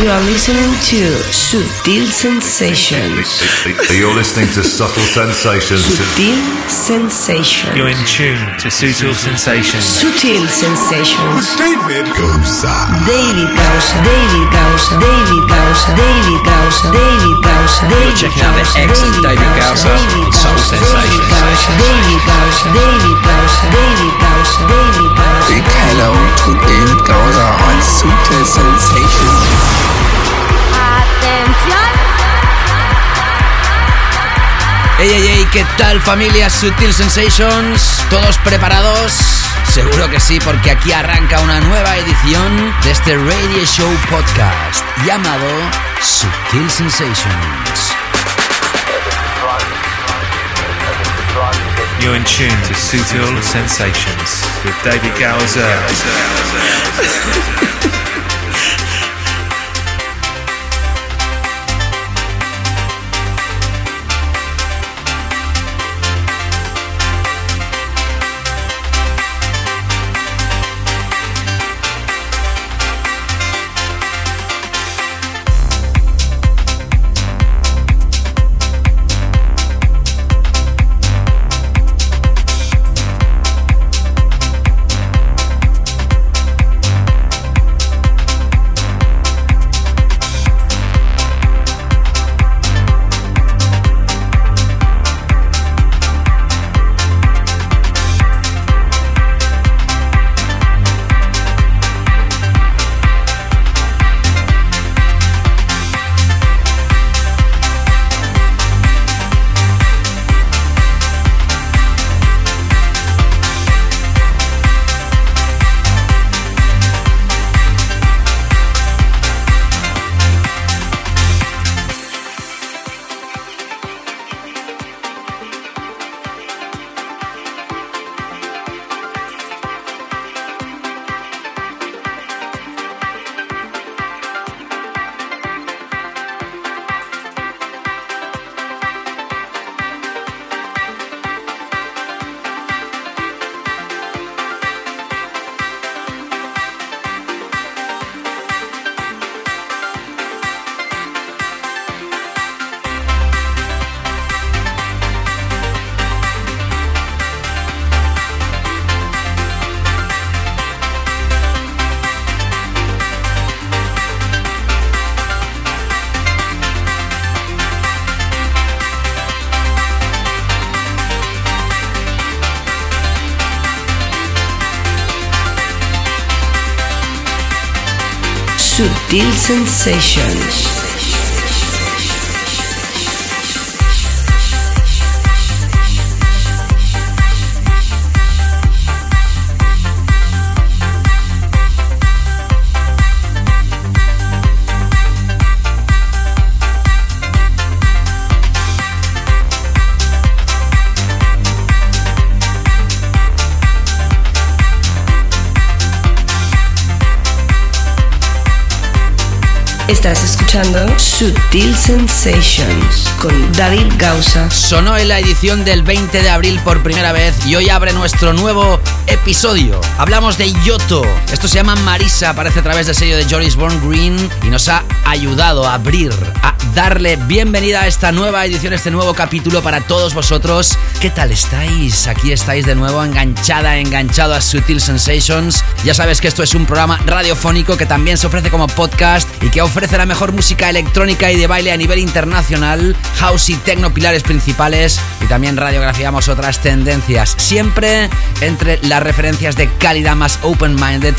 You are listening to Sutil Sensations. You're listening to Subtle Sensations. Sutil Sensations. You're in tune to Sutil Sensations. Sutil Sensations. David Goza. David Gausa, David Gausa, David Gausa, David Gausa, David Gausa, David checking out the excellent David Gausa in Subtle Sensations. David Gausa, David Gausa, David Gausa, David Gausa. Big hello to David Goza on Sutil Sensations. Ey, ey, ey, ¿qué tal familia Sutil Sensations? ¿Todos preparados? Seguro que sí, porque aquí arranca una nueva edición de este Radio Show Podcast llamado Sutil Sensations. You're in tune to Sutil Sensations with David Gowser. Sensations. Estás escuchando Sutil Sensations con David Gausa. Sonó en la edición del 20 de abril por primera vez y hoy abre nuestro nuevo episodio. Hablamos de Yoto. Esto se llama Marisa, aparece a través del sello de Joris Born Green y nos ha ayudado a abrir, a darle bienvenida a esta nueva edición, este nuevo capítulo para todos vosotros. ¿Qué tal estáis? Aquí estáis de nuevo enganchada, enganchado a Sutil Sensations. Ya sabes que esto es un programa radiofónico que también se ofrece como podcast y que ofrece la mejor música electrónica y de baile a nivel internacional, house y techno pilares principales y también radiografiamos otras tendencias, siempre entre las referencias de calidad más open-minded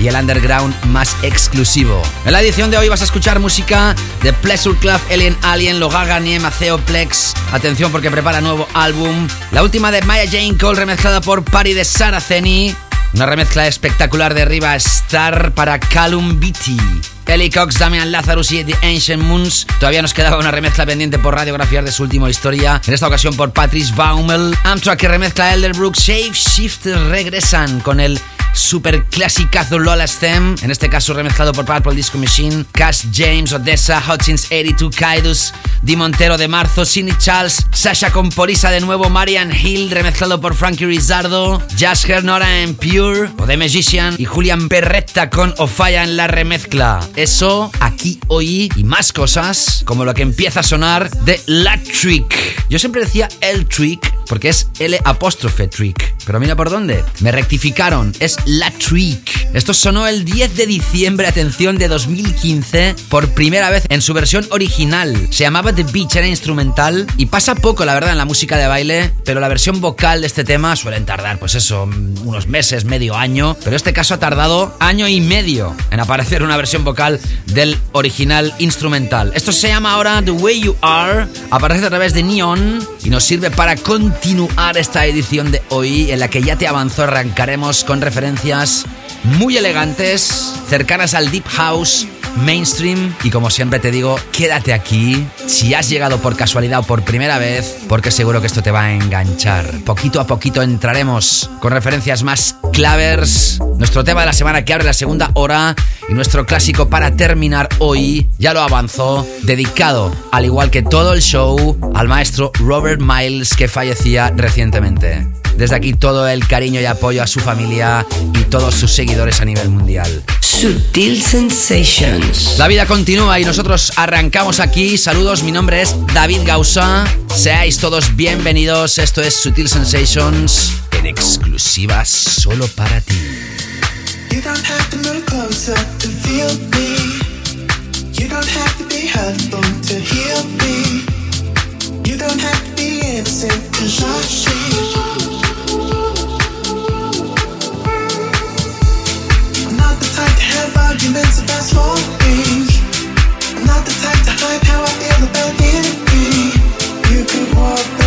y el underground más exclusivo. En la edición de hoy vas a escuchar música de Pleasure Club, Alien Alien, Logaga, Niem, Aceo, Plex. Atención porque prepara nuevo álbum. La última de Maya Jane Cole remezclada por Party de Saraceni. Una remezcla espectacular de Riva Star para Calum Beatty. Ellie Cox, Damian Lazarus y The Ancient Moons. Todavía nos quedaba una remezcla pendiente por radiografiar de su última historia. En esta ocasión por Patrice Baumel. Amtrak que remezcla Elderbrook. Shape Shift regresan con el super clasicazo Lola Stem, en este caso remezclado por Purple Disco Machine, Cash James, Odessa, Hutchins 82, Kaidus, Di Montero de Marzo, Sidney Charles, Sasha con Porisa de nuevo, Marian Hill, remezclado por Frankie Rizardo, Jazz Nora en Pure, o The Magician, y Julian Perretta con Ofaya en la remezcla. Eso aquí hoy y más cosas, como lo que empieza a sonar de La Trick. Yo siempre decía el Trick porque es L apóstrofe Trick. Pero mira por dónde. Me rectificaron, es La Trick. Esto sonó el 10 de diciembre, atención, de 2015, por primera vez en su versión original. Se llamaba The Beach, era instrumental y pasa poco, la verdad, en la música de baile, pero la versión vocal de este tema suelen tardar, pues eso, unos meses, medio año. Pero este caso ha tardado año y medio en aparecer una versión vocal del original instrumental. Esto se llama ahora The Way You Are, aparece a través de Neon y nos sirve para continuar esta edición de hoy en la que ya te avanzó, arrancaremos con referencias muy elegantes, cercanas al Deep House, mainstream. Y como siempre te digo, quédate aquí. Si has llegado por casualidad o por primera vez, porque seguro que esto te va a enganchar. Poquito a poquito entraremos con referencias más clavers, nuestro tema de la semana que abre la segunda hora y nuestro clásico para terminar hoy, ya lo avanzó, dedicado, al igual que todo el show, al maestro Robert Miles que fallecía recientemente. Desde aquí todo el cariño y apoyo a su familia y todos sus seguidores a nivel mundial. Sutil Sensations. La vida continúa y nosotros arrancamos aquí. Saludos, mi nombre es David Gausa. Seáis todos bienvenidos. Esto es Sutil Sensations en exclusiva solo para ti. You don't have to move closer to feel me. You don't have to be hurtful to heal me. You don't have to be innocent to me. I'm not the type to have arguments about small things. I'm not the type to hide how I feel about anything. You could walk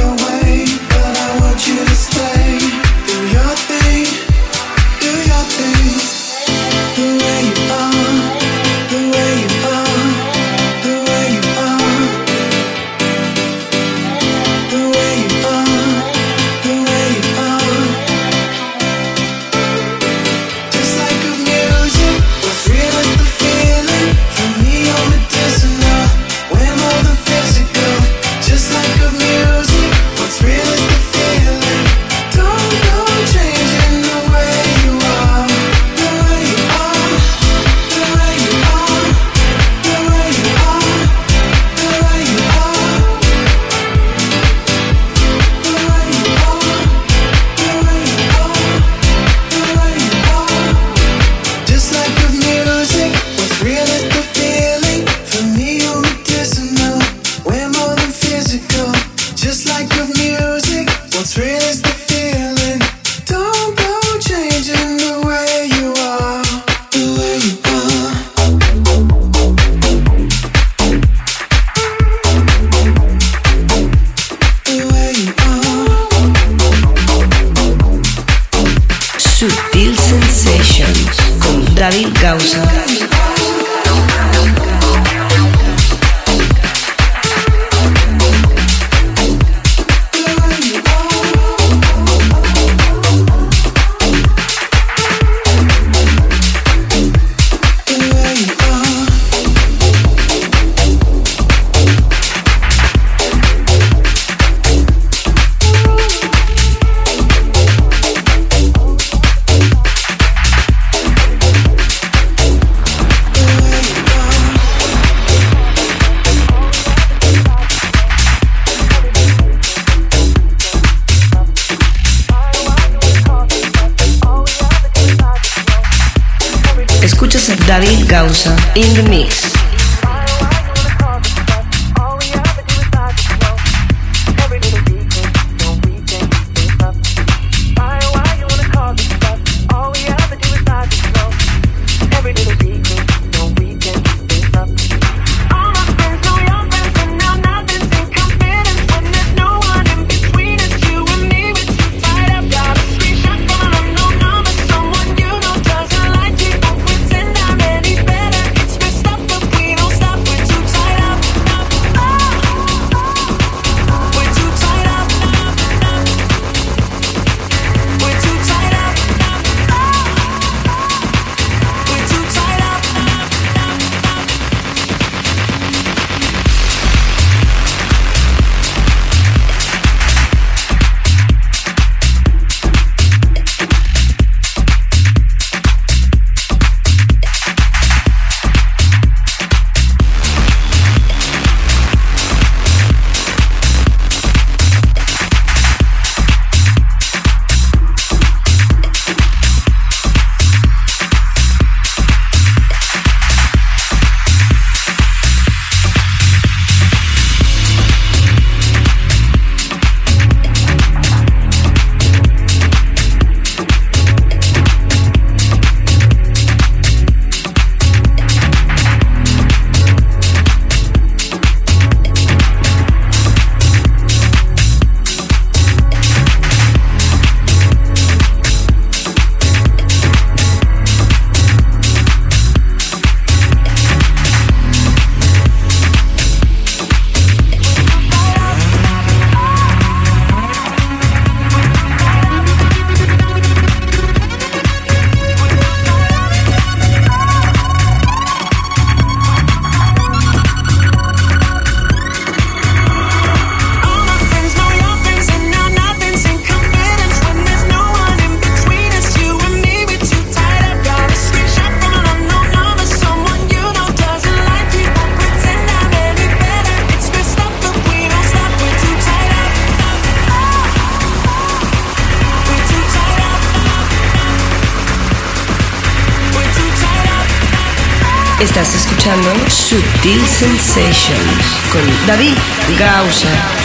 Sutil Sensations con David Gausa.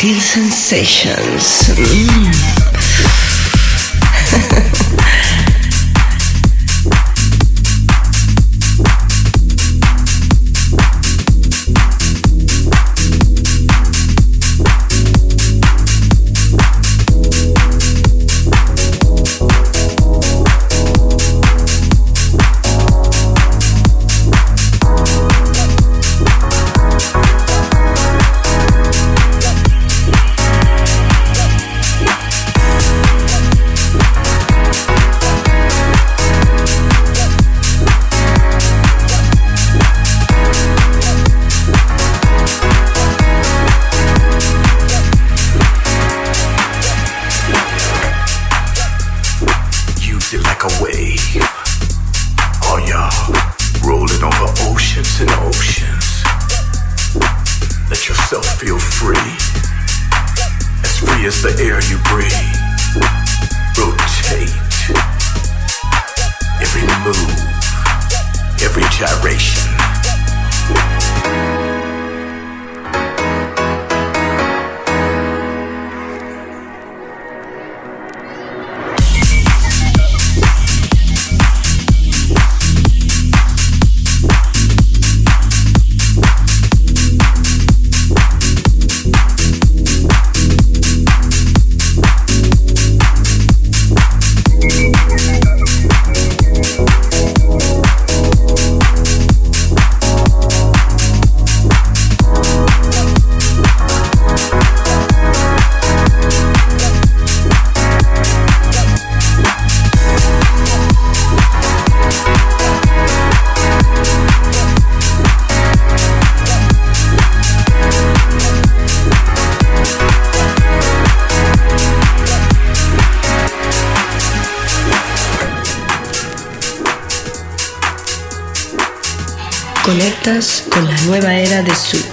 Sensations. Mm.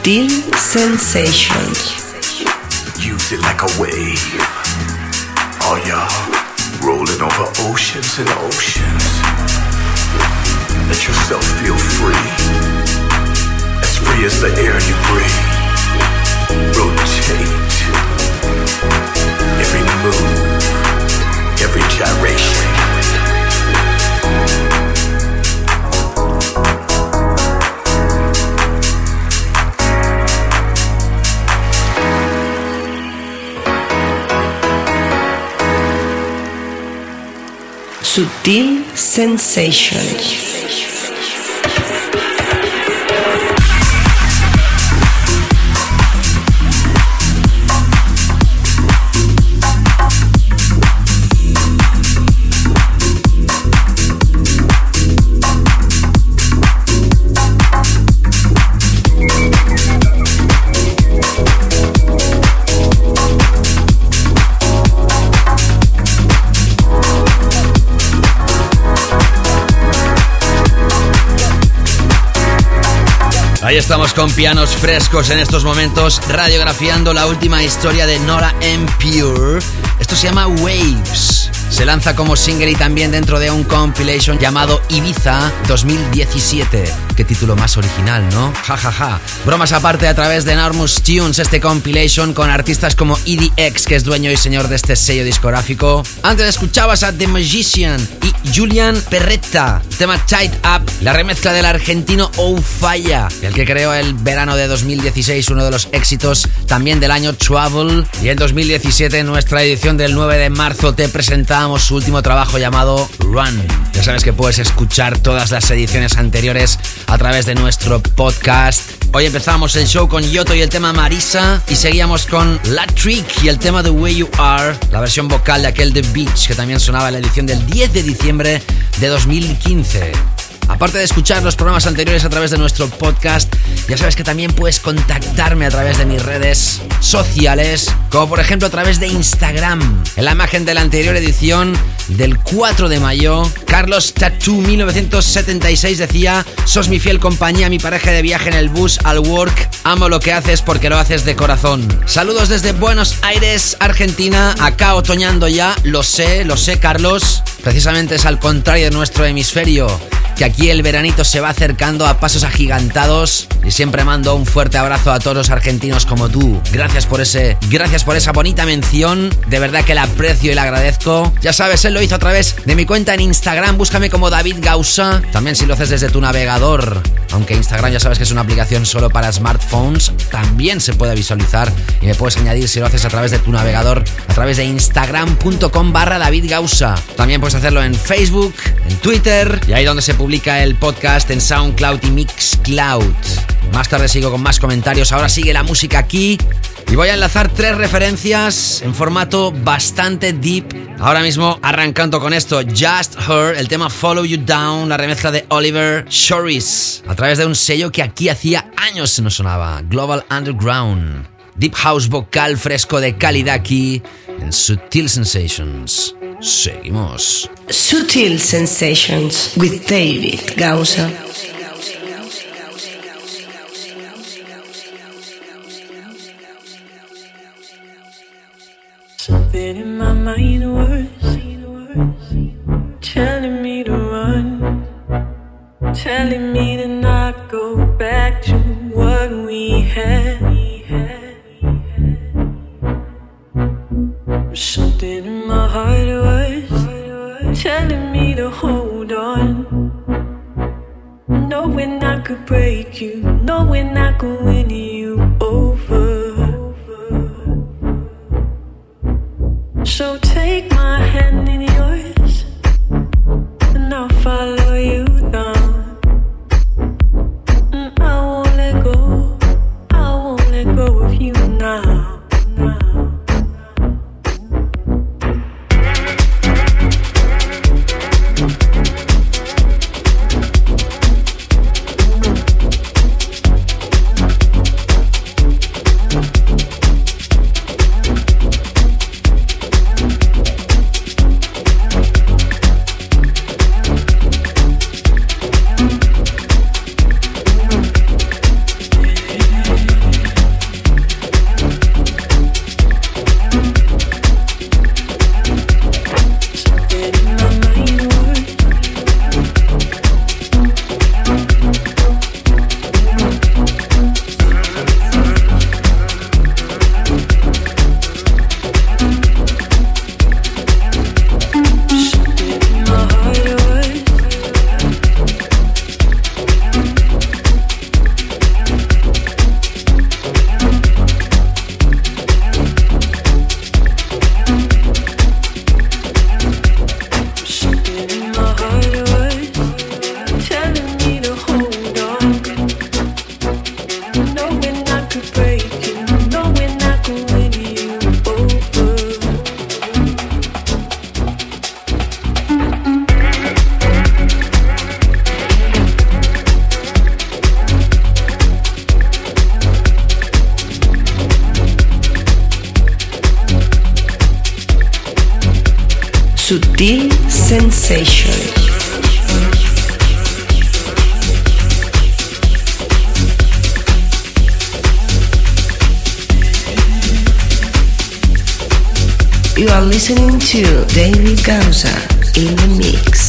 de Sutil Sensations. Use it like a wave. Sutil Sensations. Estamos con pianos frescos en estos momentos, radiografiando la última historia de Nora M. Pure. Esto se llama Waves. Se lanza como single y también dentro de un compilation llamado Ibiza 2017. Qué título más original, ¿no? Ja, ja, ja. Bromas aparte a través de Enormous Tunes, este compilation con artistas como EDX, que es dueño y señor de este sello discográfico. Antes escuchabas a The Magician y Julian Perretta, tema Tight Up, la remezcla del argentino Oh Falla, el que creó el verano de 2016 uno de los éxitos también del año Travel. Y en 2017, en nuestra edición del 9 de marzo, te presentamos empezábamos su último trabajo llamado Run. Ya sabes que puedes escuchar todas las ediciones anteriores a través de nuestro podcast. Hoy empezamos el show con Yoto y el tema Marisa y seguíamos con La Trick y el tema The Way You Are, la versión vocal de aquel The Beach que también sonaba en la edición del 10 de diciembre de 2015. Aparte de escuchar los programas anteriores a través de nuestro podcast, ya sabes que también puedes contactarme a través de mis redes sociales, como por ejemplo a través de Instagram. En la imagen de la anterior edición del 4 de mayo, Carlos Tattoo 1976 decía, sos mi fiel compañía, mi pareja de viaje en el bus al work, amo lo que haces porque lo haces de corazón. Saludos desde Buenos Aires, Argentina, acá otoñando ya, lo sé, lo sé Carlos, precisamente es al contrario de nuestro hemisferio que aquí el veranito se va acercando a pasos agigantados. Y siempre mando un fuerte abrazo a todos los argentinos como tú. Gracias por ese, gracias por esa bonita mención, de verdad que la aprecio y la agradezco. Ya sabes, él lo hizo a través de mi cuenta en Instagram, búscame como David Gausa, también si lo haces desde tu navegador, aunque Instagram ya sabes que es una aplicación solo para smartphones, también se puede visualizar. Y me puedes añadir si lo haces a través de tu navegador, a través de instagram.com barra David Gausa. También puedes hacerlo en Facebook, en Twitter y ahí donde se publica el podcast en SoundCloud y Mixcloud. Más tarde sigo con más comentarios. Ahora sigue la música aquí. Y voy a enlazar tres referencias en formato bastante deep. Ahora mismo arrancando con esto, Just Her, el tema Follow You Down, la remezcla de Oliver Shoris, a través de un sello que aquí hacía años se nos sonaba, Global Underground. Deep House vocal fresco de calidad aquí en Sutil Sensations. Seguimos. Sutil Sensations with David Gausa. Something in my mind was telling me to run, telling me to not go back to what we had. Something in my heart was telling me to hold on, knowing I could break you, knowing I could win you over. So take my hand in Sutil Sensations. You are listening to David Gausa in the mix.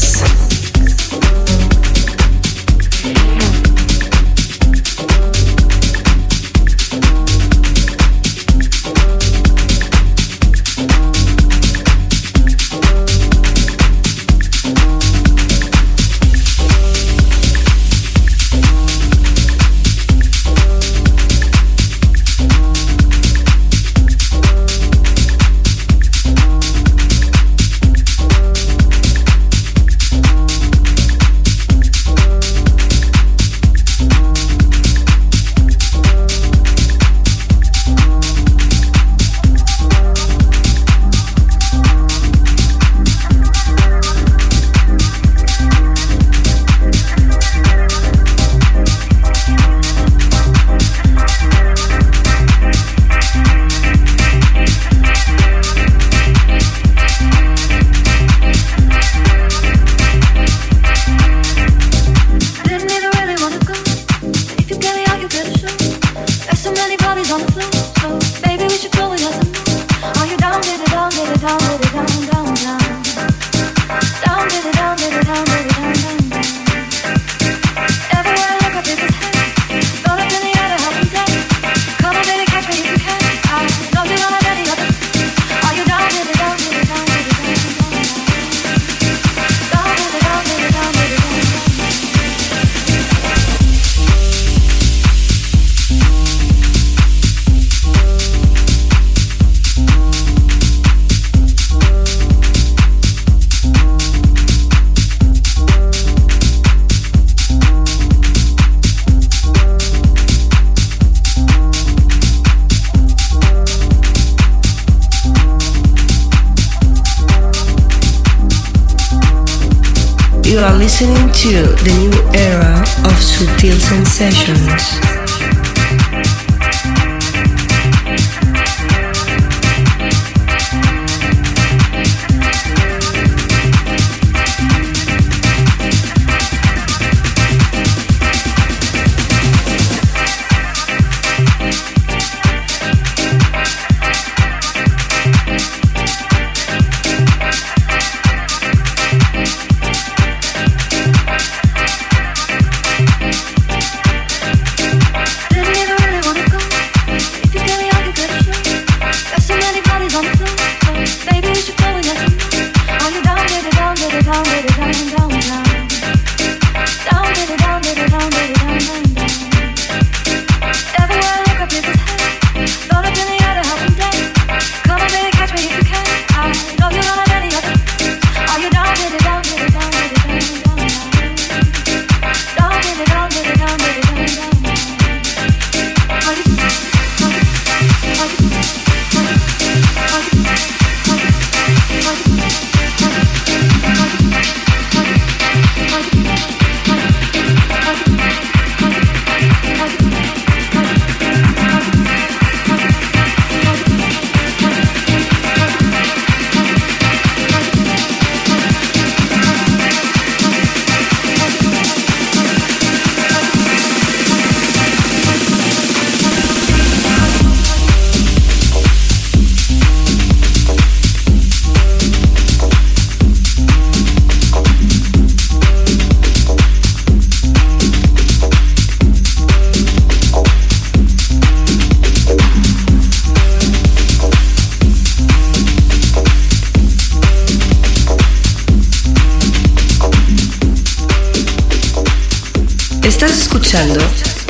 Sutil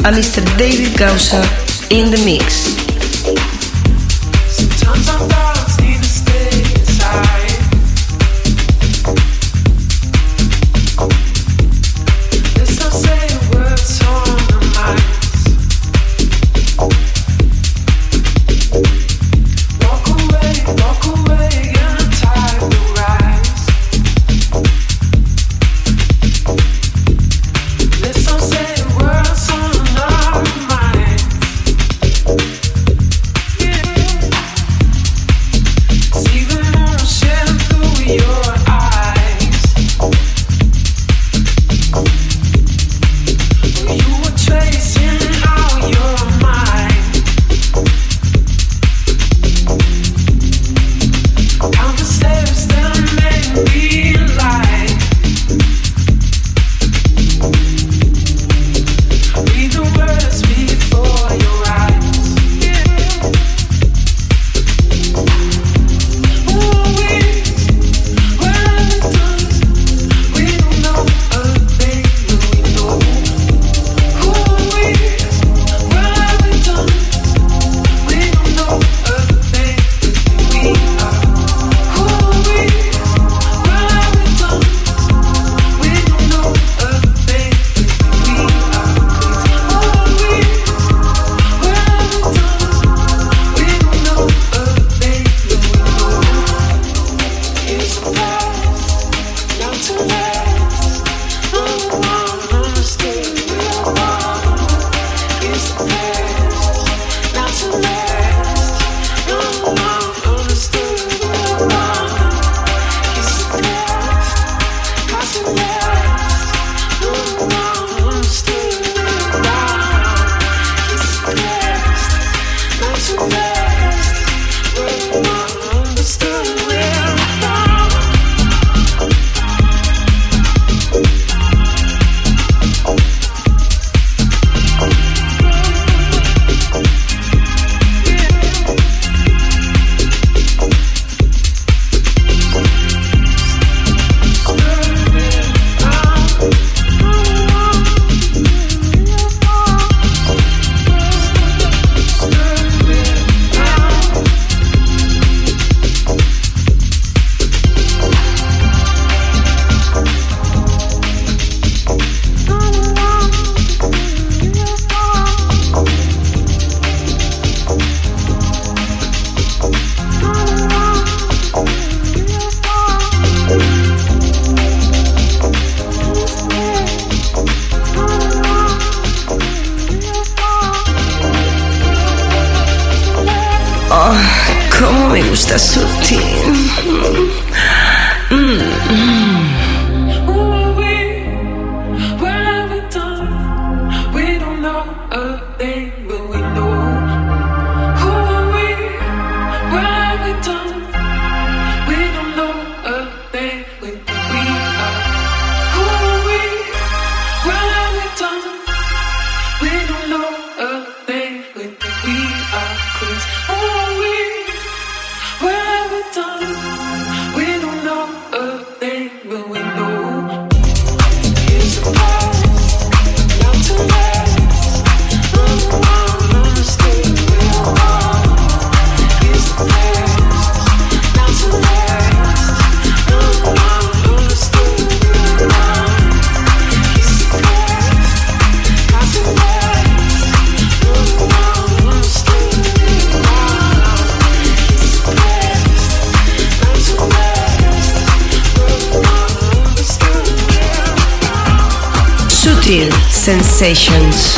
a Mr. David Gausa in the mix.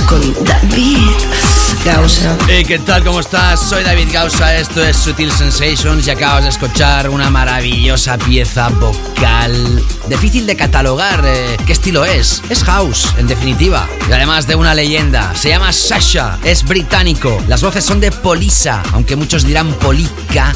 Con David Gausa. Hey, ¿qué tal? ¿Cómo estás? Soy David Gausa, esto es Sutil Sensations y acabas de escuchar una maravillosa pieza vocal. Difícil de catalogar eh, qué estilo es. Es house, en definitiva. Y además de una leyenda. Se llama Sasha, es británico. Las voces son de Polisa, aunque muchos dirán Polica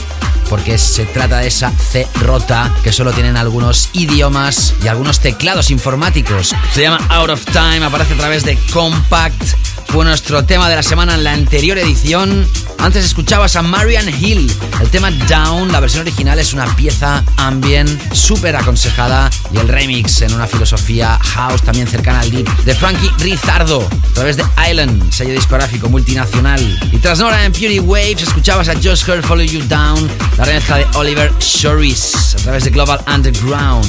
porque se trata de esa C rota que solo tienen algunos idiomas y algunos teclados informáticos. Se llama Out of Time, aparece a través de Compact. Fue nuestro tema de la semana en la anterior edición. Antes escuchabas a Marian Hill. El tema Down, la versión original es una pieza ambient súper aconsejada y el remix en una filosofía house también cercana al deep de Frankie Rizardo a través de Island, sello discográfico multinacional. Y tras Nora en Purity Waves escuchabas a Just Heard Follow You Down, la remezcla de Oliver Shoris a través de Global Underground.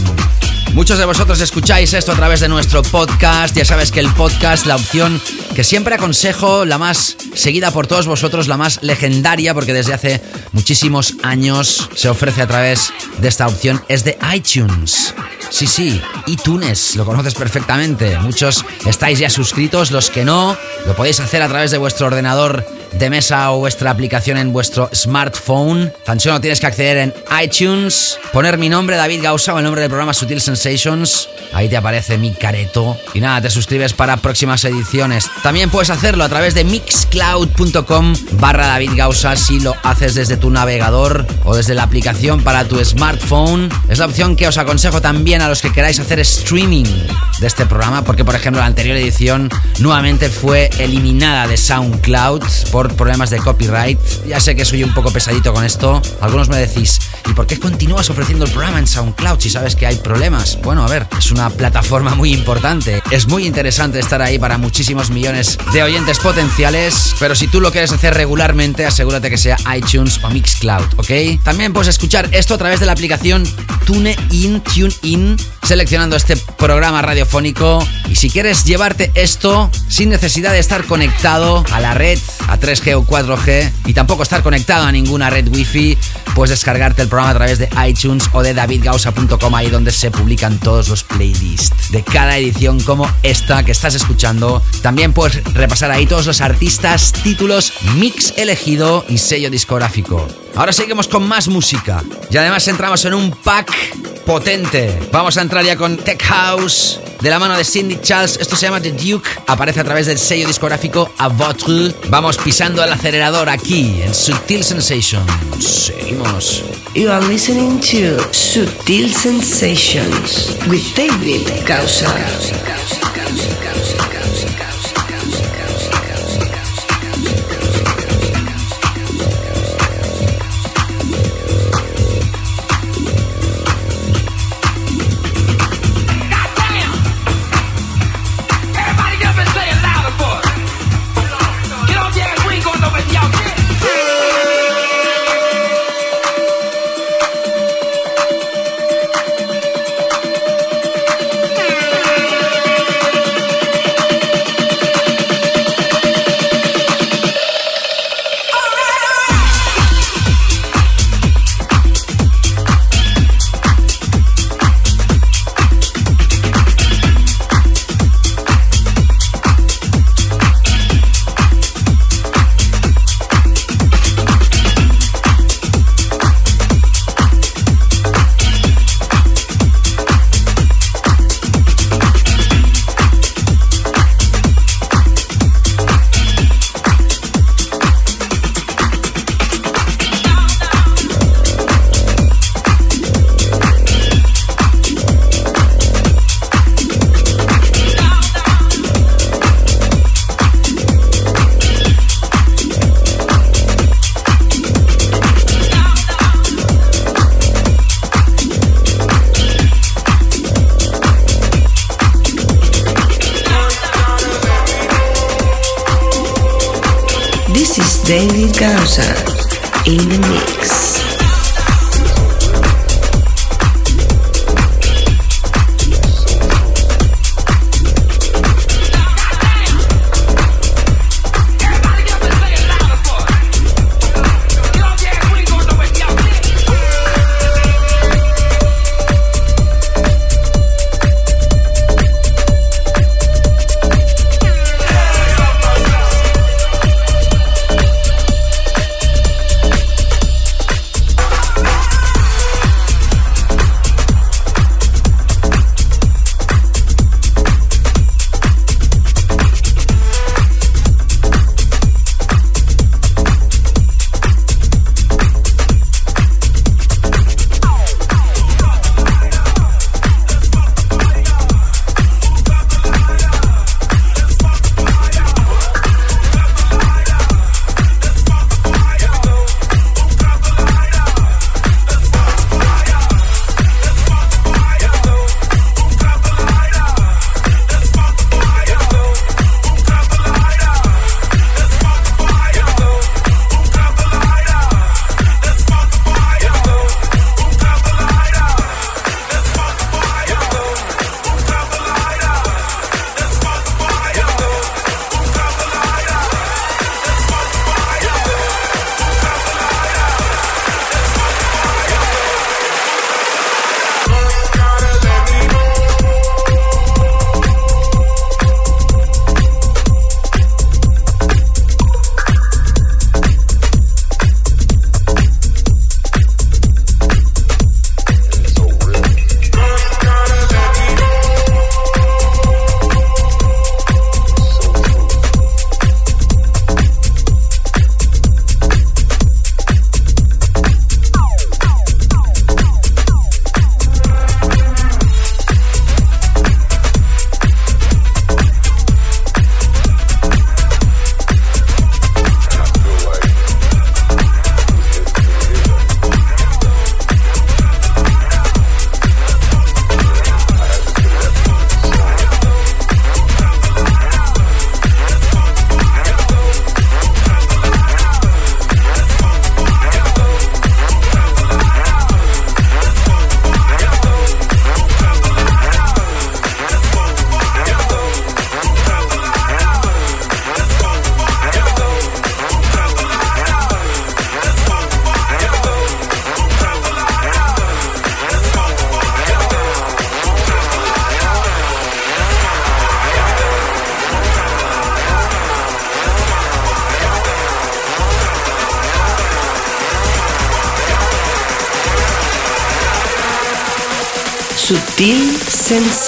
Muchos de vosotros escucháis esto a través de nuestro podcast. Ya sabes que el podcast, la opción que siempre aconsejo, la más seguida por todos vosotros, la más legendaria, porque desde hace muchísimos años se ofrece a través de esta opción, es de iTunes. Sí, sí, iTunes, lo conoces perfectamente. Muchos estáis ya suscritos, los que no, lo podéis hacer a través de vuestro ordenador de mesa o vuestra aplicación en vuestro smartphone. Tan solo tienes que acceder en iTunes, poner mi nombre, David Gausa, o el nombre del programa Sutil Sensations. Ahí te aparece mi careto. Y nada, te suscribes para próximas ediciones. También puedes hacerlo a través de mixcloud.com barra David Gausa si lo haces desde tu navegador o desde la aplicación para tu smartphone. Es la opción que os aconsejo también a los que queráis hacer streaming de este programa, porque por ejemplo la anterior edición nuevamente fue eliminada de SoundCloud por problemas de copyright. Ya sé que soy un poco pesadito con esto. Algunos me decís, ¿y por qué continúas ofreciendo el programa en SoundCloud si sabes que hay problemas? Bueno, a ver, es una plataforma muy importante. Es muy interesante estar ahí para muchísimos millones de oyentes potenciales, pero si tú lo quieres hacer regularmente, asegúrate que sea iTunes o Mixcloud, ¿ok? También puedes escuchar esto a través de la aplicación TuneIn, TuneIn, seleccionando este programa radiofónico. Y si quieres llevarte esto sin necesidad de estar conectado a la red, a 3G o 4G, y tampoco estar conectado a ninguna red Wi-Fi, puedes descargarte el programa a través de iTunes o de davidgausa.com, ahí donde se publican todos los playlists de cada edición como esta que estás escuchando. También puedes repasar ahí todos los artistas, títulos, mix elegido y sello discográfico. Ahora seguimos con más música y además entramos en un pack potente. Vamos a entrar ya con Tech House de la mano de Cindy Charles. Esto se llama The Duke. Aparece a través del sello discográfico A Votre. Vamos pisando el acelerador aquí en Subtil Sensations. Seguimos. You are listening to Sutil Sensations with David Gausa.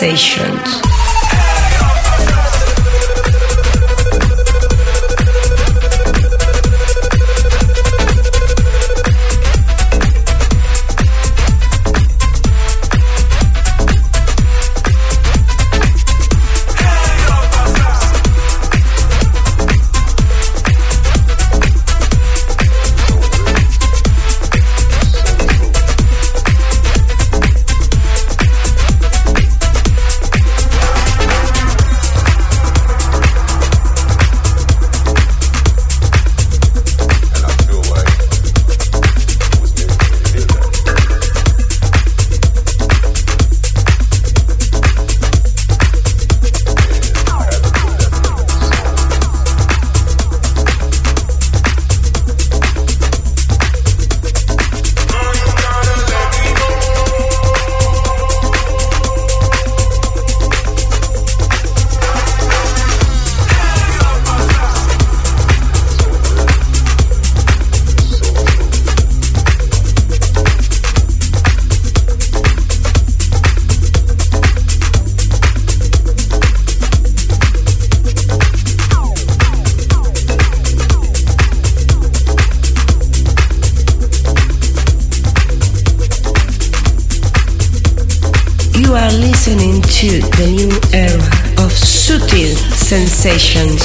Sensations. Sensations.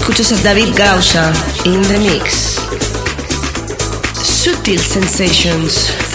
Escuchas a David Gausa in the mix. Sutil Sensations.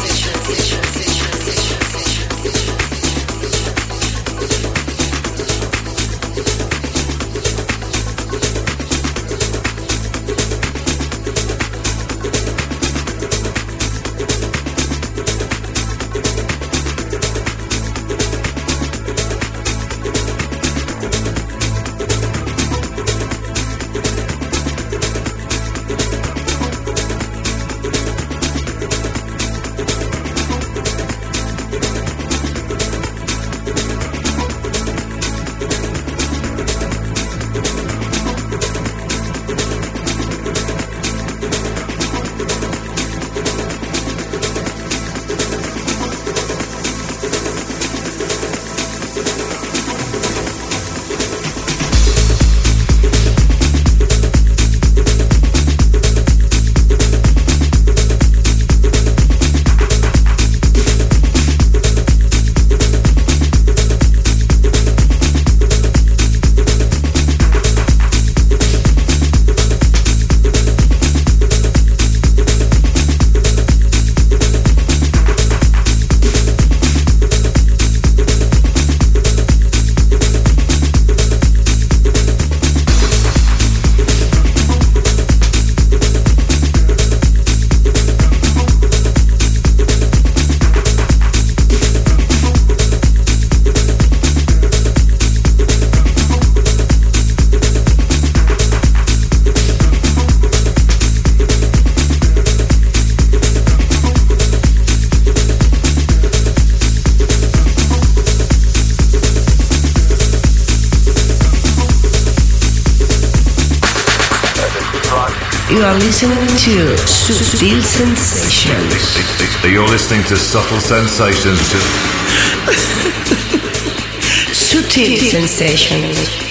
Sutil Sensations. You're listening to Subtle Sensations. Sutil Sensations.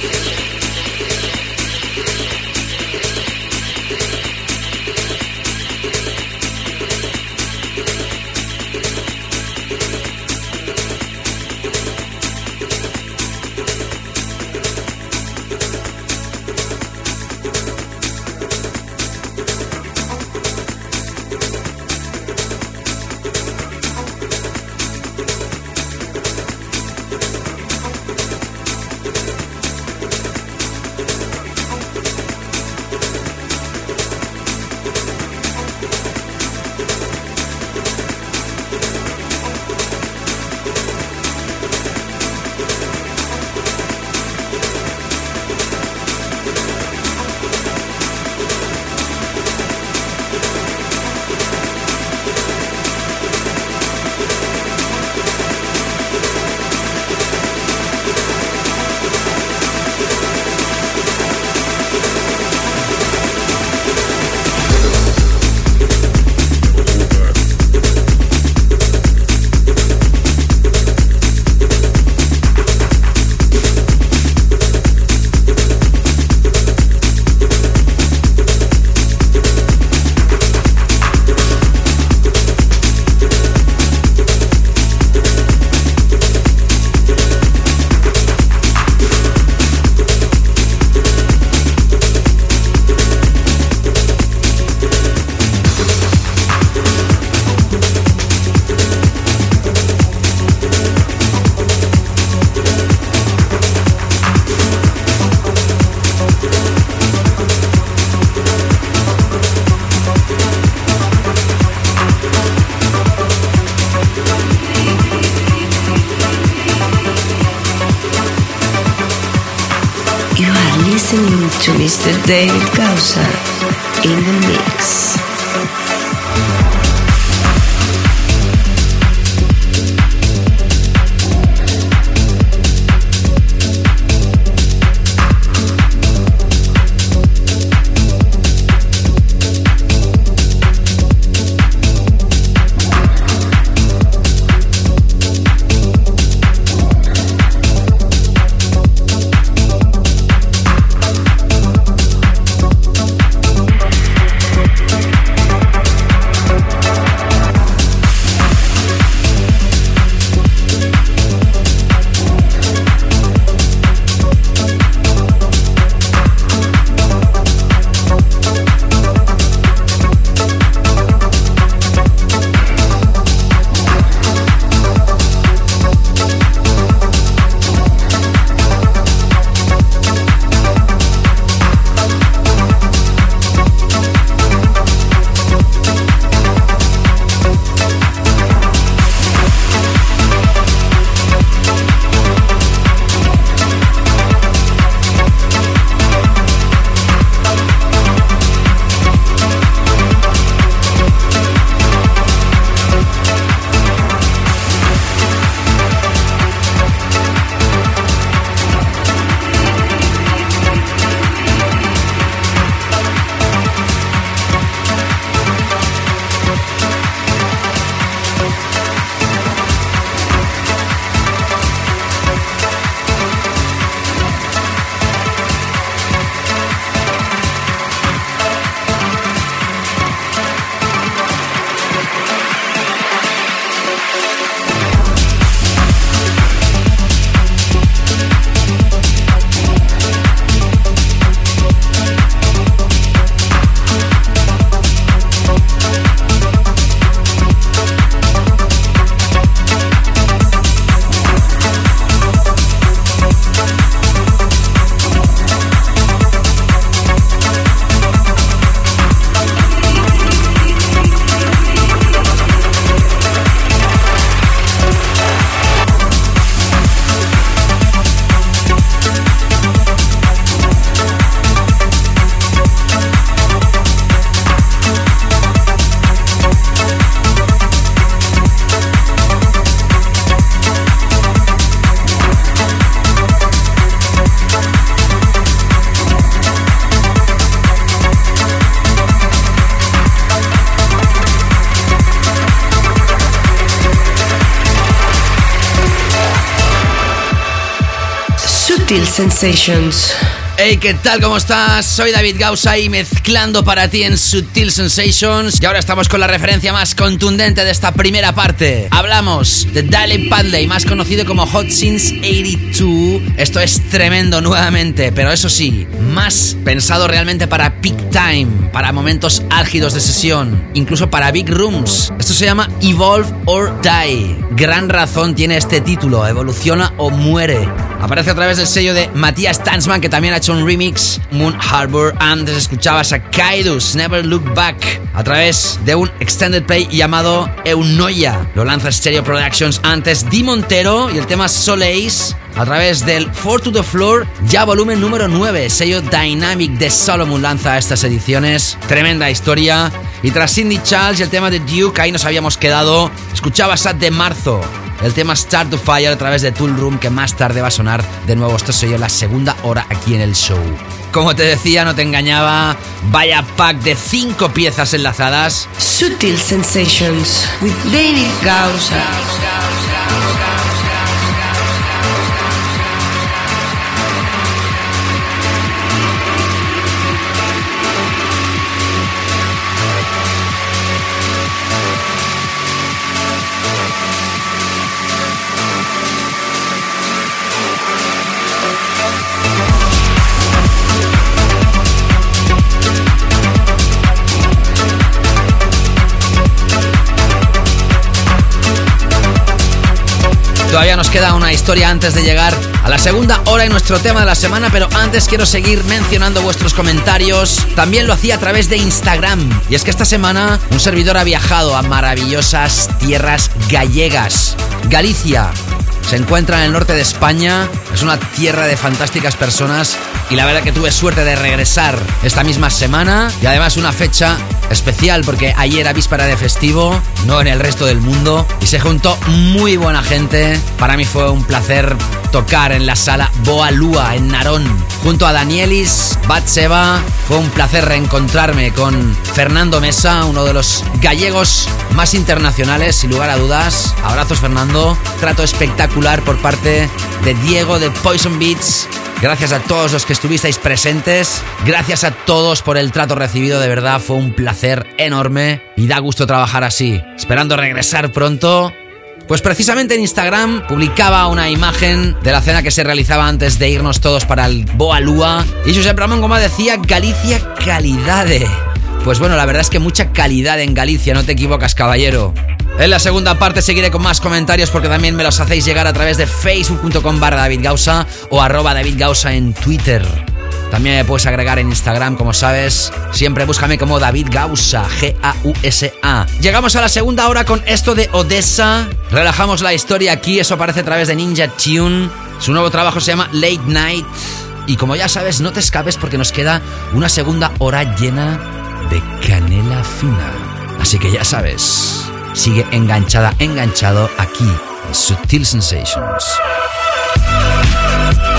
Sensations. Hey, ¿qué tal? ¿Cómo estás? Soy David Gausa y mezclando para ti en Sutil Sensations. Y ahora estamos con la referencia más contundente de esta primera parte. Hablamos de Daley Padley, más conocido como Hot Since 82. Esto es tremendo nuevamente, pero eso sí, más pensado realmente para peak time, para momentos álgidos de sesión, incluso para big rooms. Esto se llama Evolve or Die. Gran razón tiene este título, evoluciona o muere. Aparece a través del sello de Matías Tansman, que también ha hecho un remix, Moon Harbor. Antes escuchabas a Kaidus, Never Look Back, a través de un extended play llamado Eunoia. Lo lanza Stereo Productions antes Di Montero y el tema Soleis a través del Four to the Floor, ya volumen número 9, sello Dynamic de Solomon lanza estas ediciones. Tremenda historia. Y tras Cindy Charles y el tema de Duke, ahí nos habíamos quedado. Escuchabas a de marzo. El tema Start to Fire a través de Tool Room, que más tarde va a sonar de nuevo. Esto soy yo la segunda hora aquí en el show. Como te decía, no te engañaba. Vaya pack de 5 piezas enlazadas. Sutil Sensations with David Gausa. Todavía nos queda una historia antes de llegar a la segunda hora y nuestro tema de la semana, pero antes quiero seguir mencionando vuestros comentarios. También lo hacía a través de Instagram. Y es que esta semana un servidor ha viajado a maravillosas tierras gallegas. Galicia, se encuentra en el norte de España. Es una tierra de fantásticas personas y la verdad que tuve suerte de regresar esta misma semana y además una fecha especial porque ayer a víspera de festivo, no en el resto del mundo, y se juntó muy buena gente. Para mí fue un placer tocar en la sala Boa Lua en Narón junto a Danielis, Batseba. Fue un placer reencontrarme con Fernando Mesa, uno de los gallegos más internacionales, sin lugar a dudas. Abrazos Fernando, trato espectacular por parte de Diego de Poison Beats. Gracias a todos los que estuvisteis presentes. Gracias a todos por el trato recibido. De verdad fue un placer enorme y da gusto trabajar así. Esperando regresar pronto. Pues precisamente en Instagram publicaba una imagen de la cena que se realizaba antes de irnos todos para el Boa Lua. Y Josep Ramón Goma decía Galicia calidade. Pues bueno, la verdad es que mucha calidad en Galicia, no te equivocas, caballero. En la segunda parte seguiré con más comentarios porque también me los hacéis llegar a través de facebook.com barra David o arroba David en Twitter. También me puedes agregar en Instagram, como sabes. Siempre búscame como David Gausa, G-A-U-S-A. Llegamos a la segunda hora con esto de Odessa. Relajamos la historia aquí, eso aparece a través de Ninja Tune. Su nuevo trabajo se llama Late Night. Y como ya sabes, no te escapes porque nos queda una segunda hora llena de canela fina. Así que ya sabes, sigue enganchada, enganchado aquí en Sutil Sensations.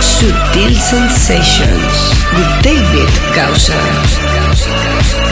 Sutil Sensations with David Gausa.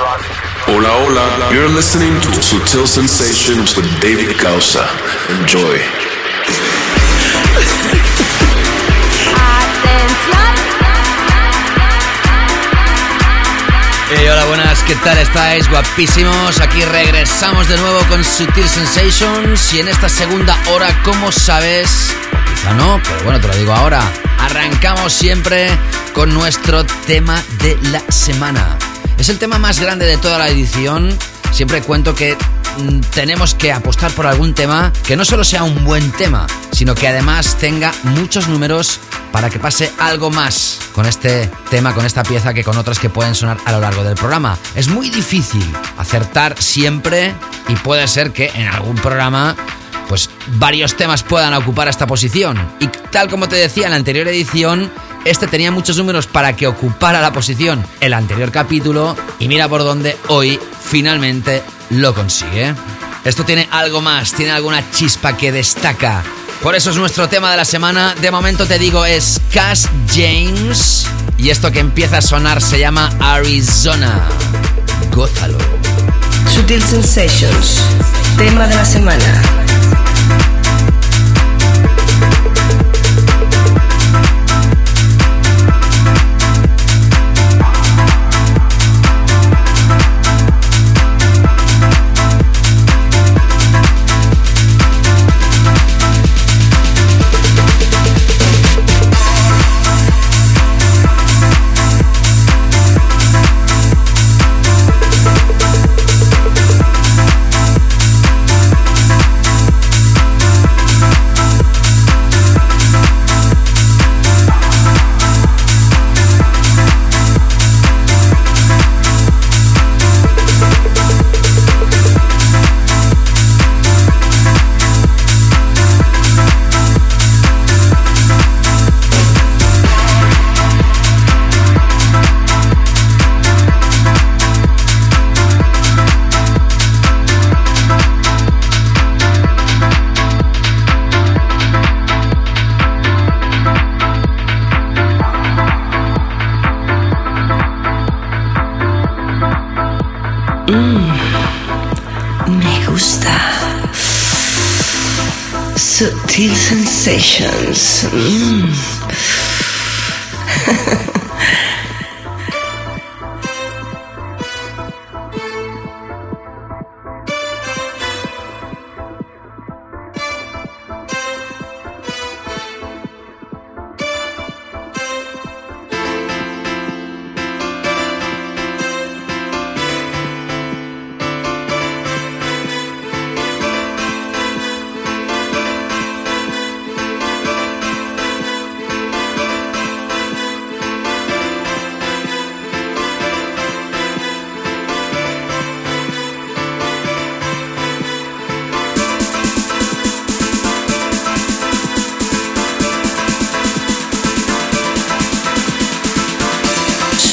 Hola, hola. You're listening to Sutil Sensations with David Gausa. Enjoy. Hey, hola, buenas, ¿qué tal estáis? Guapísimos. Aquí regresamos de nuevo con Sutil Sensations y en esta segunda hora, como sabes, quizá no, pero bueno, te lo digo ahora, arrancamos siempre con nuestro tema de la semana. Es el tema más grande de toda la edición. Siempre cuento que mm, tenemos que apostar por algún tema que no solo sea un buen tema, sino que además tenga muchos números para que pase algo más con este tema, con esta pieza que con otras que pueden sonar a lo largo del programa. Es muy difícil acertar siempre y puede ser que en algún programa pues varios temas puedan ocupar esta posición. Y tal como te decía en la anterior edición, Este tenía muchos números para que ocupara la posición el anterior capítulo y mira por dónde hoy finalmente lo consigue. Esto tiene algo más, tiene alguna chispa que destaca. Por eso es nuestro tema de la semana. De momento te digo es Cash James y esto que empieza a sonar se llama Arizona. Gózalo. Sutil Sensations, tema de la semana. Sutil Sensations. Mm.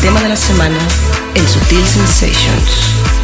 Tema de la semana en Sutil Sensations.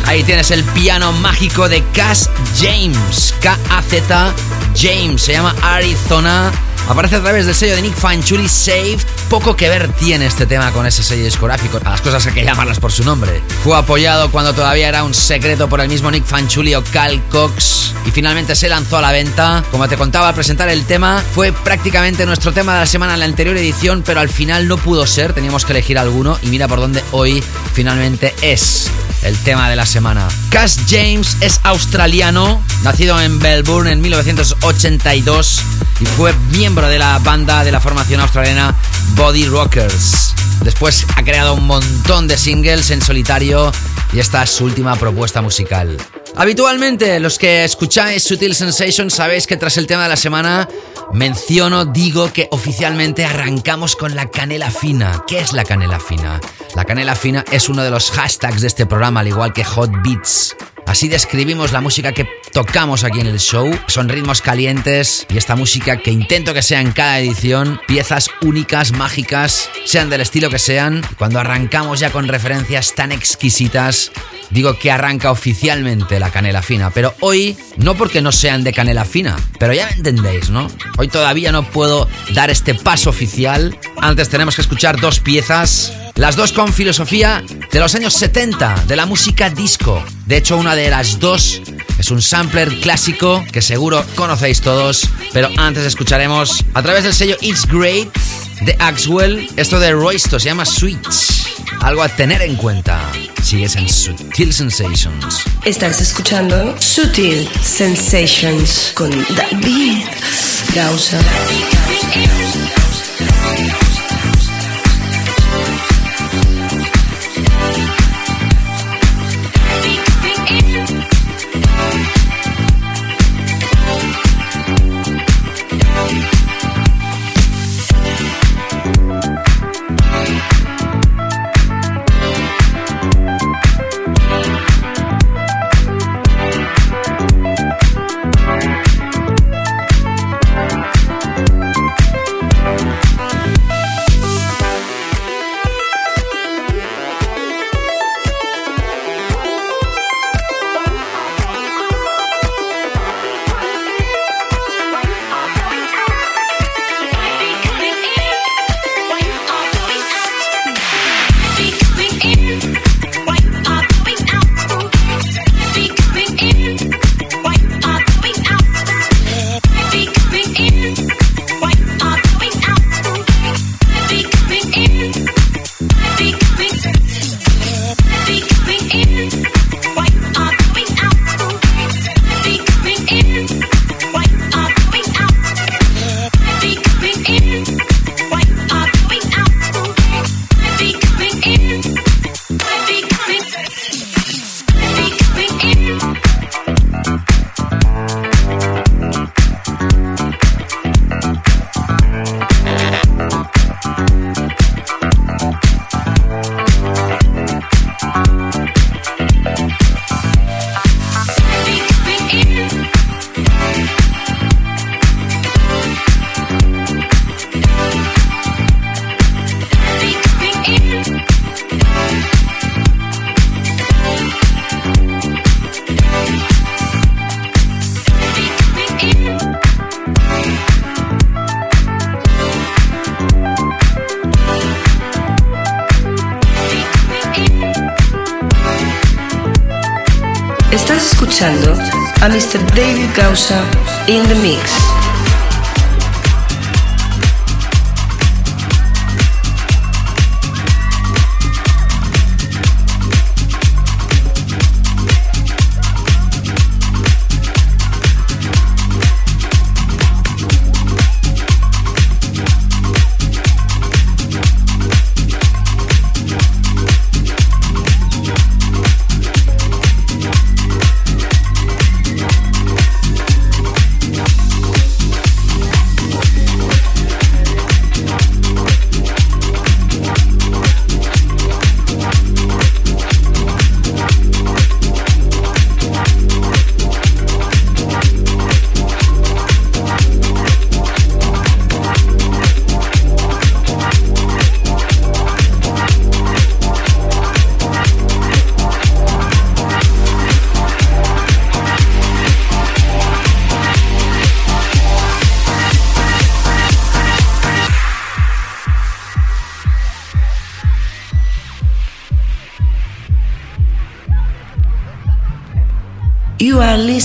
Ahí tienes el piano mágico de Cass James. K-A-Z James. Se llama Arizona. Aparece a través del sello de Nick Fanchuli Saved. Poco que ver tiene este tema con ese sello discográfico. A las cosas hay que llamarlas por su nombre. Fue apoyado cuando todavía era un secreto por el mismo Nick Fanchuli o Cal Cox. Y finalmente se lanzó a la venta. Como te contaba al presentar el tema, fue prácticamente nuestro tema de la semana en la anterior edición, pero al final no pudo ser. Teníamos que elegir alguno. Y mira por dónde hoy finalmente es el tema de la semana. Cass James es australiano, nacido en Melbourne en 1982 y fue miembro de la banda de la formación australiana Body Rockers. Después ha creado un montón de singles en solitario y esta es su última propuesta musical. Habitualmente, los que escucháis Sutil Sensations sabéis que tras el tema de la semana menciono, digo que oficialmente arrancamos con la canela fina. ¿Qué es la canela fina? La canela fina es uno de los hashtags de este programa, al igual que Hot Beats. Así describimos la música que tocamos aquí en el show. Son ritmos calientes y esta música que intento que sea en cada edición, piezas únicas, mágicas, sean del estilo que sean. Cuando arrancamos ya con referencias tan exquisitas, digo que arranca oficialmente la canela fina. Pero hoy, no porque no sean de canela fina, pero ya me entendéis, ¿no? Hoy todavía no puedo dar este paso oficial. Antes tenemos que escuchar dos piezas las dos con filosofía de los años 70, de la música disco. De hecho, una de las dos es un sampler clásico que seguro conocéis todos, pero antes escucharemos a través del sello It's Great de Axwell, esto de Roysto se llama Switch. Algo a tener en cuenta. Sigues en Sutil Sensations. Estás escuchando Sutil Sensations con David Gausa. In the mix.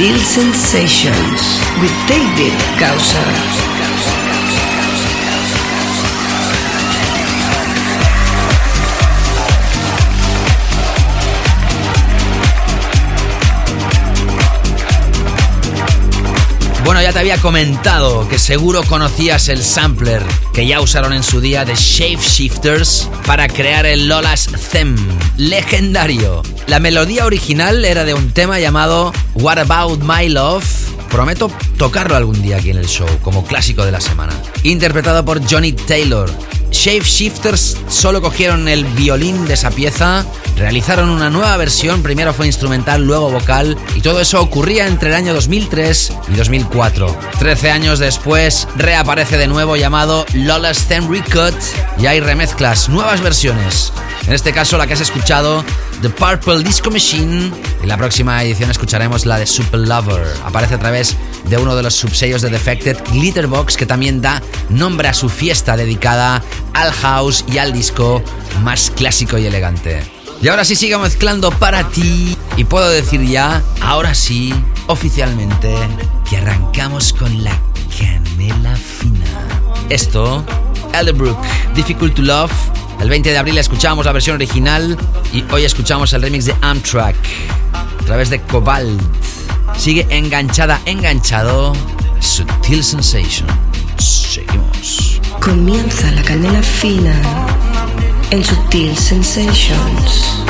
Sutil Sensations with David Causa. Bueno, ya te había comentado que seguro conocías el sampler que ya usaron en su día de Shape Shifters para crear el Lola's Them, legendario. La melodía original era de un tema llamado What About My Love. Prometo tocarlo algún día aquí en el show, como clásico de la semana. Interpretado por Johnny Taylor. Shape Shifters solo cogieron el violín de esa pieza, realizaron una nueva versión, primero fue instrumental, luego vocal, y todo eso ocurría entre el año 2003 y 2004. Trece años después, reaparece de nuevo llamado Lola's Them Recut, y hay remezclas, nuevas versiones. En este caso, la que has escuchado, The Purple Disco Machine. En la próxima edición escucharemos la de Super Lover. Aparece a través de uno de los subsellos de Defected, Glitterbox, que también da nombre a su fiesta dedicada al house y al disco más clásico y elegante. Y ahora sí sigo mezclando para ti. Y puedo decir ya, ahora sí, oficialmente, que arrancamos con la canela fina. Esto, Elderbrook, Difficult to Love. El 20 de abril escuchábamos la versión original y hoy escuchamos el remix de Amtrak a través de Cobalt. Sigue enganchada, enganchado. Sutil Sensation. Seguimos. Comienza la canela fina en Sutil Sensations.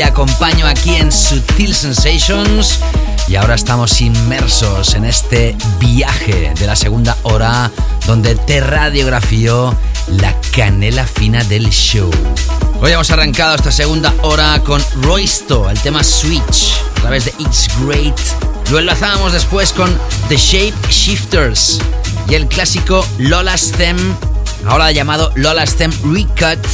Te acompaño aquí en Sutil Sensations y ahora estamos inmersos en este viaje de la segunda hora donde te radiografío la canela fina del show. Hoy hemos arrancado esta segunda hora con Roysto, el tema Switch, a través de It's Great. Lo enlazábamos después con The Shape Shifters y el clásico Lola's Theme ahora llamado Lola Stem Recut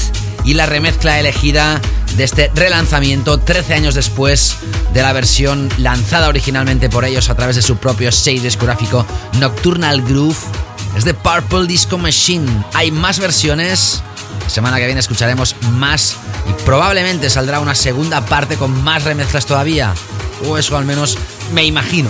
y la remezcla elegida de este relanzamiento 13 años después de la versión lanzada originalmente por ellos a través de su propio sello discográfico Nocturnal Groove. Es de Purple Disco Machine. Hay más versiones. La semana que viene escucharemos más y probablemente saldrá una segunda parte con más remezclas todavía. O eso al menos me imagino.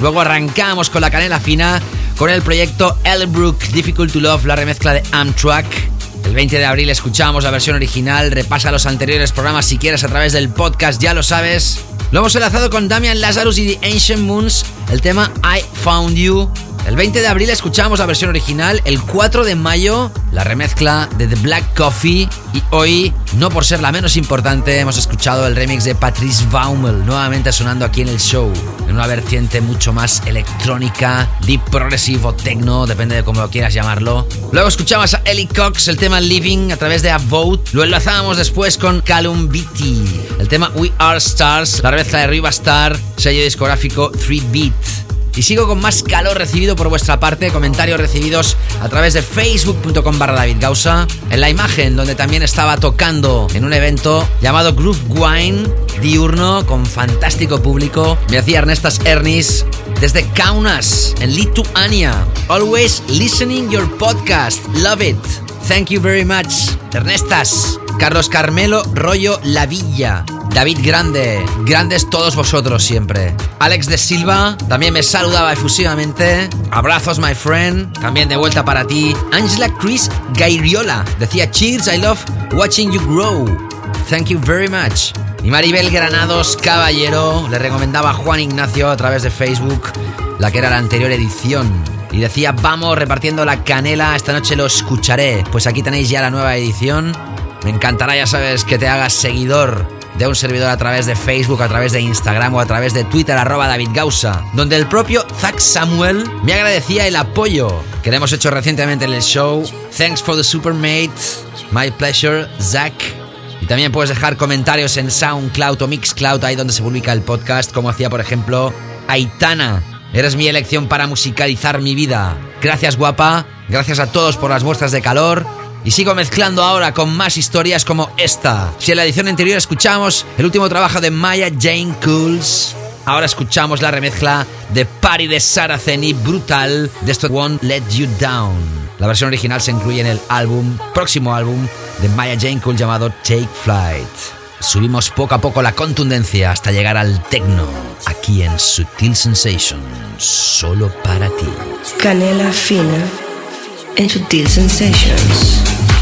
Luego arrancamos con la canela fina con el proyecto Elbrook Difficult to Love, la remezcla de Amtrak. El 20 de abril escuchamos la versión original. Repasa los anteriores programas si quieres a través del podcast, ya lo sabes. Lo hemos enlazado con Damian Lazarus y The Ancient Moons, el tema I Found You. El 20 de abril escuchamos la versión original, el 4 de mayo la remezcla de The Black Coffee y hoy, no por ser la menos importante, hemos escuchado el remix de Patrice Baumel, nuevamente sonando aquí en el show, en una vertiente mucho más electrónica, deep progressive o techno, depende de cómo lo quieras llamarlo. Luego escuchamos a Ellie Cox, el tema Living a través de A Vote. Lo enlazábamos después con Callum Beatty, el tema We Are Stars, la remezcla de Riva Star, sello discográfico 3 Beat. Y sigo con más calor recibido por vuestra parte, comentarios recibidos a través de facebook.com barra David Gausa, en la imagen donde también estaba tocando en un evento llamado Groove Wine diurno con fantástico público. Me hacía Ernestas Ernis desde Kaunas, en Lituania. Always listening your podcast. Love it. Thank you very much. Ernestas, Carlos Carmelo Rollo La Villa. David Grande, grandes todos vosotros siempre. Alex de Silva también me saludaba efusivamente. Abrazos, my friend. También de vuelta para ti. Angela Chris Gairiola decía: Cheers, I love watching you grow. Thank you very much. Y Maribel Granados Caballero le recomendaba a Juan Ignacio a través de Facebook la que era la anterior edición. Y decía, vamos repartiendo la canela, esta noche lo escucharé. Pues aquí tenéis ya la nueva edición. Me encantará, ya sabes, que te hagas seguidor de un servidor a través de Facebook, a través de Instagram o a través de Twitter, arroba David Gausa, donde el propio Zack Samuel me agradecía el apoyo que le hemos hecho recientemente en el show. Thanks for the supermate. My pleasure, Zack. Y también puedes dejar comentarios en SoundCloud o Mixcloud, ahí donde se publica el podcast, como hacía, por ejemplo, Aitana. Eres mi elección para musicalizar mi vida. Gracias, guapa. Gracias a todos por las muestras de calor. Y sigo mezclando ahora con más historias como esta. Si en la edición anterior escuchamos el último trabajo de Maya Jane Cools, ahora escuchamos la remezcla de Party de Saraceni Brutal de esto Won't Let You Down. La versión original se incluye en el álbum, próximo álbum de Maya Jane Cools llamado Take Flight. Subimos poco a poco la contundencia hasta llegar al techno, aquí en Sutil Sensation, solo para ti. Canela fina en Sutil Sensations.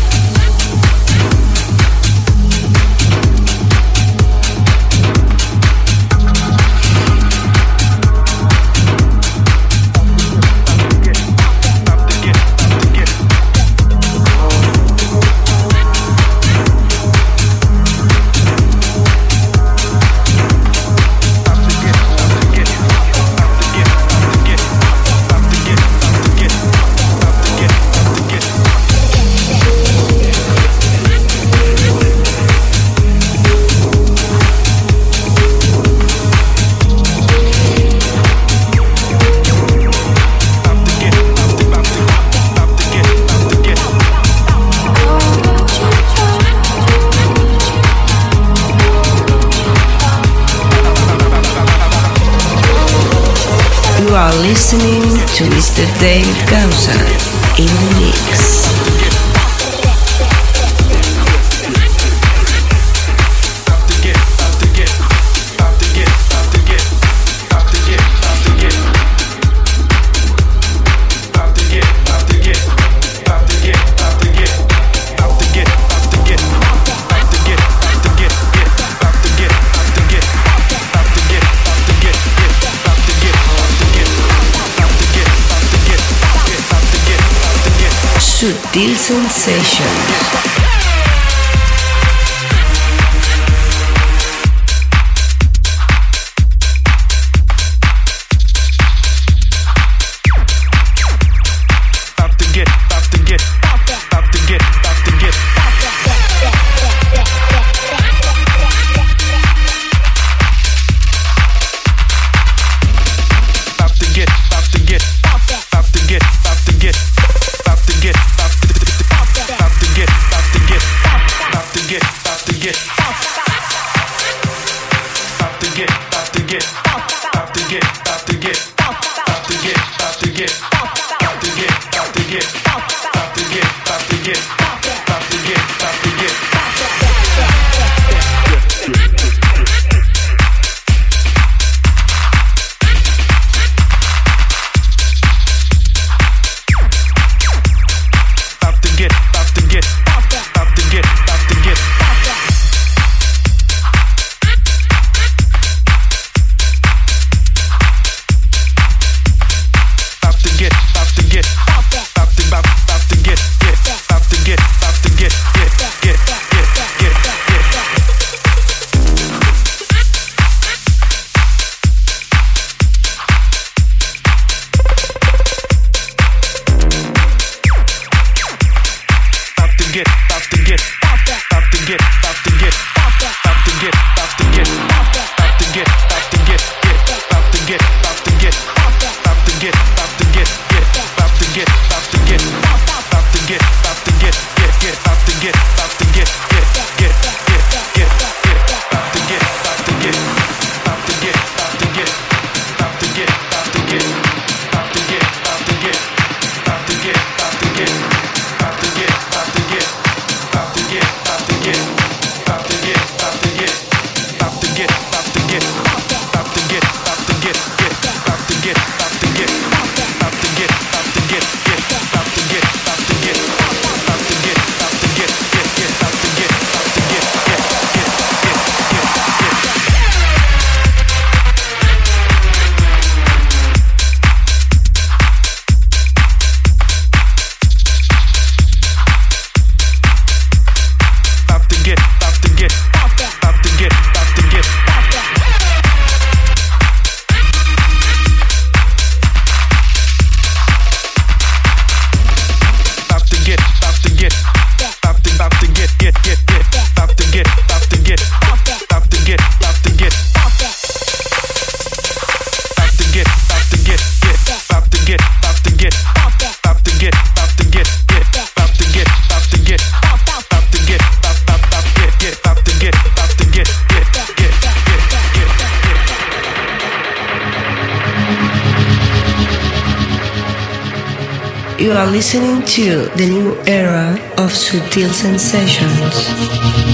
The new era of Sutil Sensations.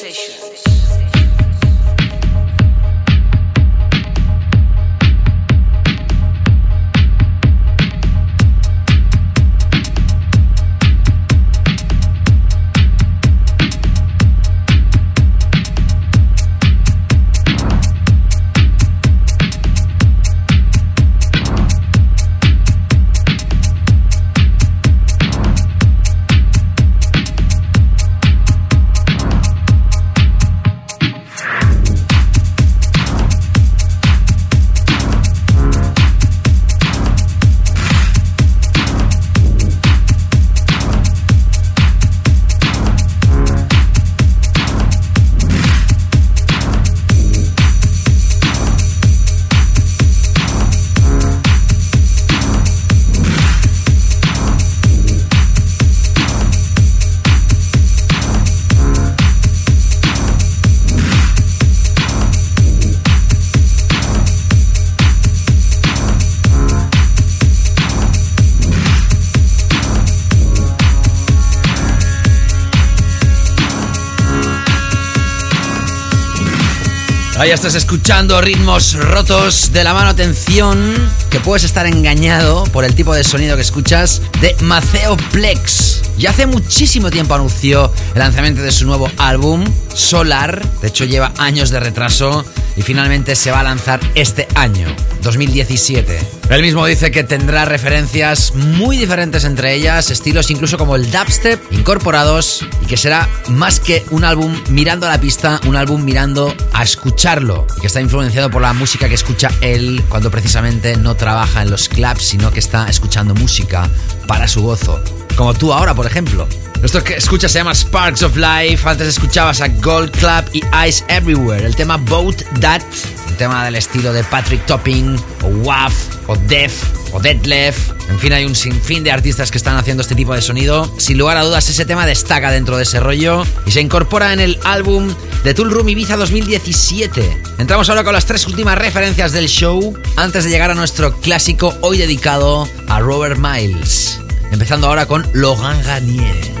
Ahí estás escuchando ritmos rotos de la mano. Atención, que puedes estar engañado por el tipo de sonido que escuchas de Maceo Plex. Ya hace muchísimo tiempo anunció el lanzamiento de su nuevo álbum, Solar. De hecho, lleva años de retraso y finalmente se va a lanzar este año, 2017. Él mismo dice que tendrá referencias muy diferentes entre ellas, estilos incluso como el dubstep incorporados y que será más que un álbum mirando a la pista, un álbum mirando a escucharlo y que está influenciado por la música que escucha él cuando precisamente no trabaja en los clubs, sino que está escuchando música para su gozo. Como tú ahora, por ejemplo. Esto que escuchas se llama Sparks of Life. Antes escuchabas a Gold Club y Eyes Everywhere. El tema Boat That. Un tema del estilo de Patrick Topping, o WAF, o Def, o Deadlef. En fin, hay un sinfín de artistas que están haciendo este tipo de sonido. Sin lugar a dudas, ese tema destaca dentro de ese rollo y se incorpora en el álbum de Tool Room Ibiza 2017. Entramos ahora con las tres últimas referencias del show antes de llegar a nuestro clásico hoy dedicado a Robert Miles. Empezando ahora con Laurent Garnier.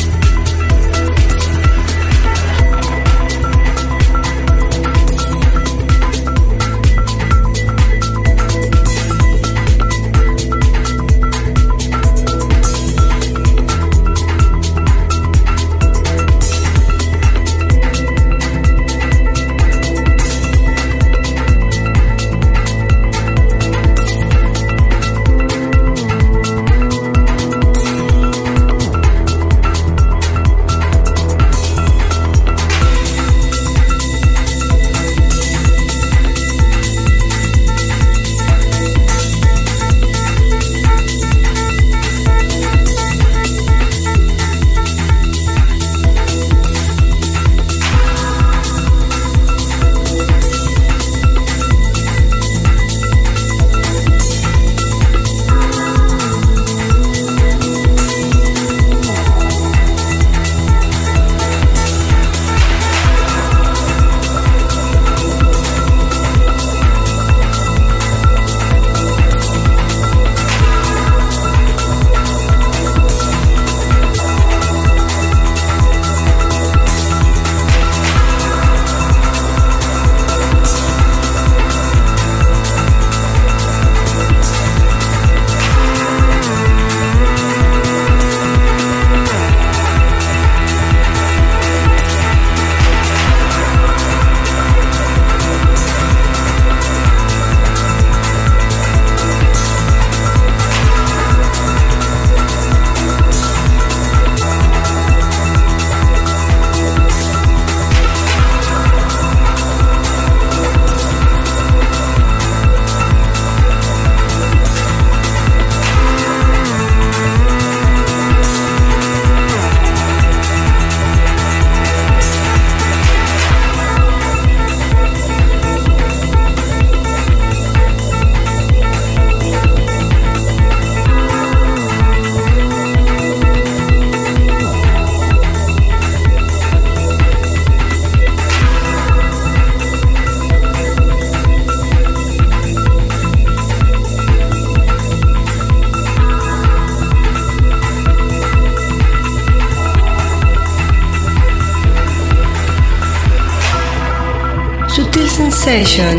Sensations,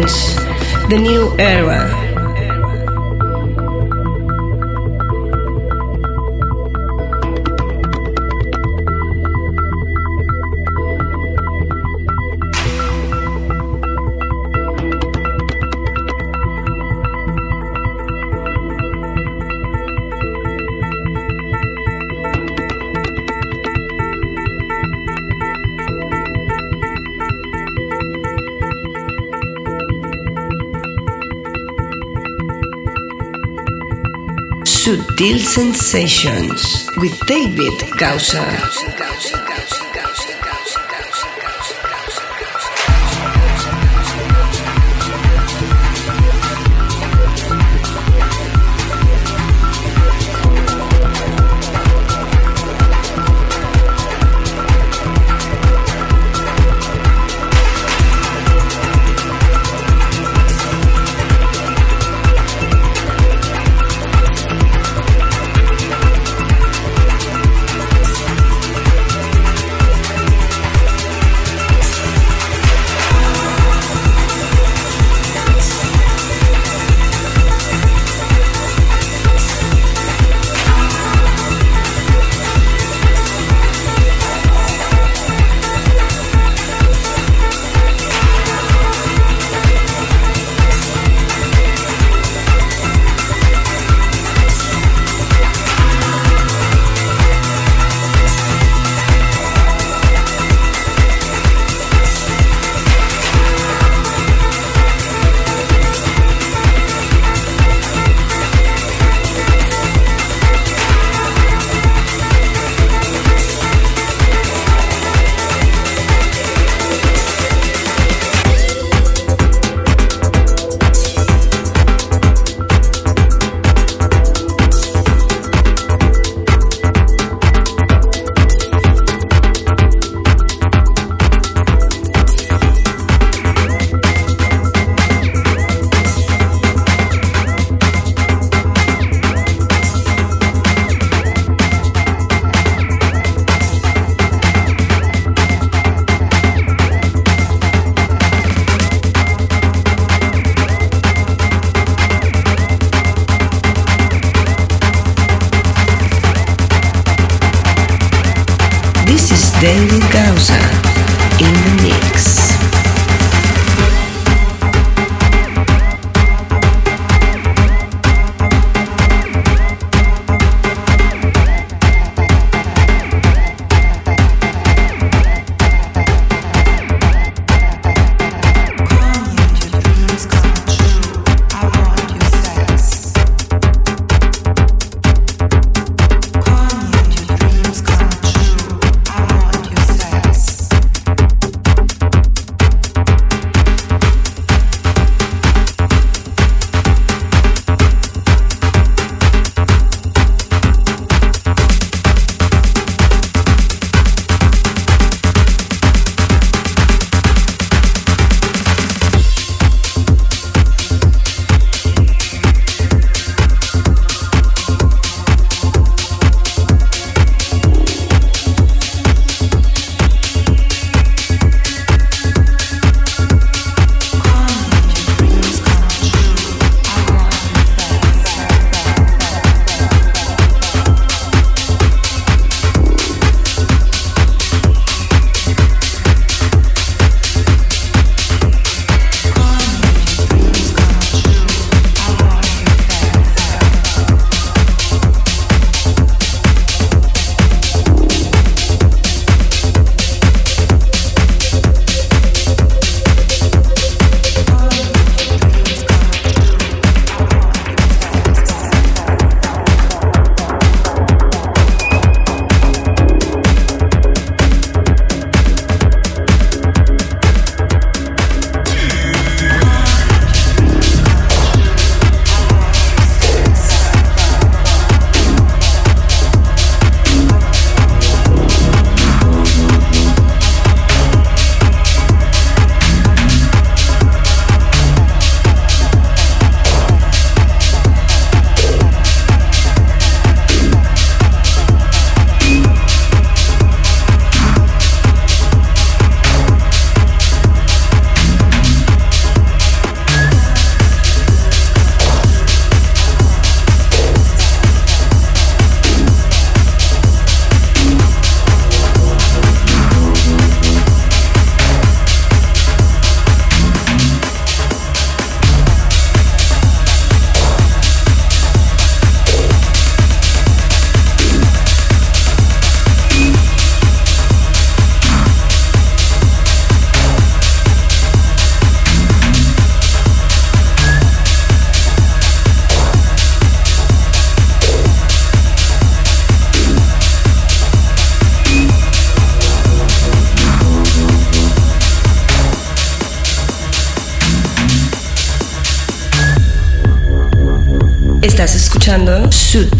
Subtle Sensations with David Gausser.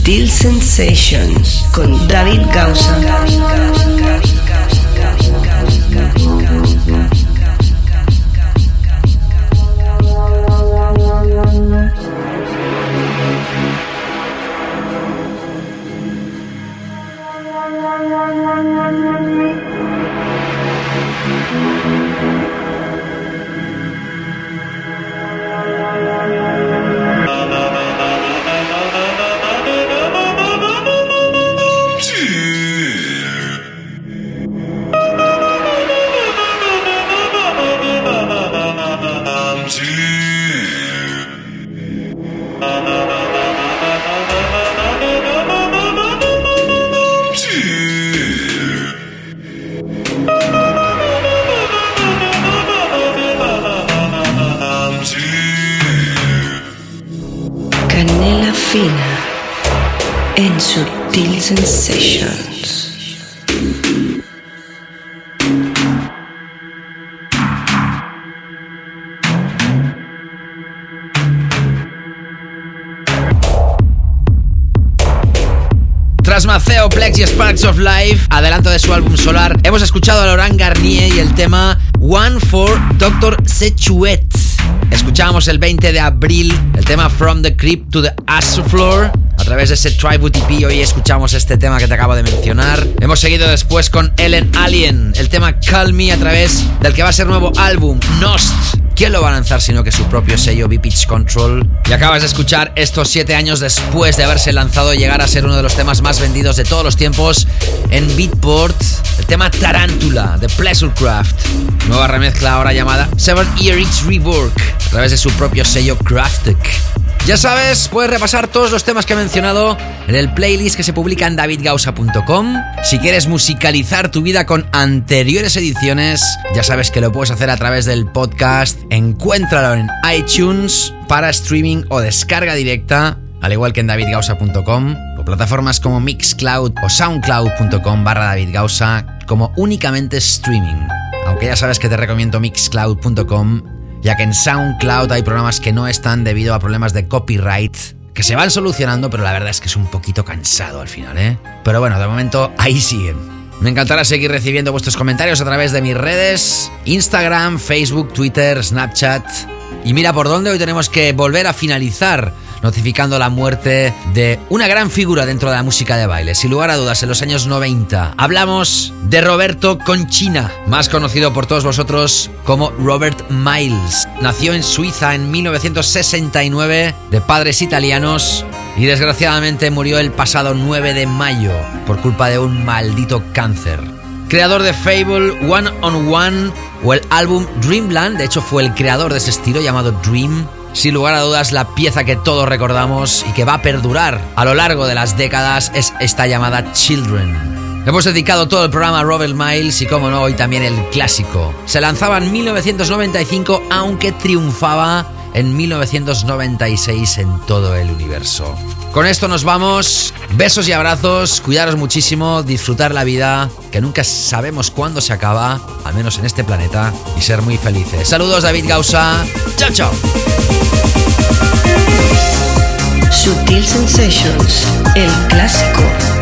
Sutil Sensations con David Gausa. Sparks of Life, adelanto de su álbum Solar, hemos escuchado a Laurent Garnier y el tema One for Dr. Sechuet. Escuchábamos el 20 de abril el tema From the Crypt to the Floor. A través de ese Tribute EP hoy escuchamos este tema que te acabo de mencionar. Hemos seguido después con Ellen Alien, el tema Call Me a través del que va a ser nuevo álbum Nost. ¿Quién lo va a lanzar sino que su propio sello B-Pitch Control? Y acabas de escuchar estos 7 años después de haberse lanzado llegar a ser uno de los temas más vendidos de todos los tiempos en Beatport, el tema Tarántula de Pleasurecraft. Nueva remezcla ahora llamada Seven Earrings Rework a través de su propio sello Craftic. Ya sabes, puedes repasar todos los temas que he mencionado en el playlist que se publica en davidgausa.com. Si quieres musicalizar tu vida con anteriores ediciones, ya sabes que lo puedes hacer a través del podcast. Encuéntralo en iTunes para streaming o descarga directa, al igual que en davidgausa.com, o plataformas como Mixcloud o soundcloud.com barra davidgausa como únicamente streaming. Aunque ya sabes que te recomiendo mixcloud.com ya que en SoundCloud hay programas que no están debido a problemas de copyright que se van solucionando, pero la verdad es que es un poquito cansado al final, ¿eh? Pero bueno, de momento ahí siguen. Me encantará seguir recibiendo vuestros comentarios a través de mis redes, Instagram, Facebook, Twitter, Snapchat. Y mira por dónde hoy tenemos que volver a finalizar notificando la muerte de una gran figura dentro de la música de baile, sin lugar a dudas, en los años 90. Hablamos de Roberto Conchina, más conocido por todos vosotros como Robert Miles. Nació en Suiza en 1969 de padres italianos y desgraciadamente murió el pasado 9 de mayo por culpa de un maldito cáncer. Creador de Fable, One on One o el álbum Dreamland, de hecho fue el creador de ese estilo llamado Dream, sin lugar a dudas, la pieza que todos recordamos y que va a perdurar a lo largo de las décadas es esta llamada Children. Hemos dedicado todo el programa a Robert Miles y, como no, hoy también el clásico. Se lanzaba en 1995, aunque triunfaba en 1996 en todo el universo. Con esto nos vamos. Besos y abrazos. Cuidaros muchísimo. Disfrutar la vida, que nunca sabemos cuándo se acaba, al menos en este planeta, y ser muy felices. Saludos, David Gausa. Chao, chao. Sutil Sensations, el clásico.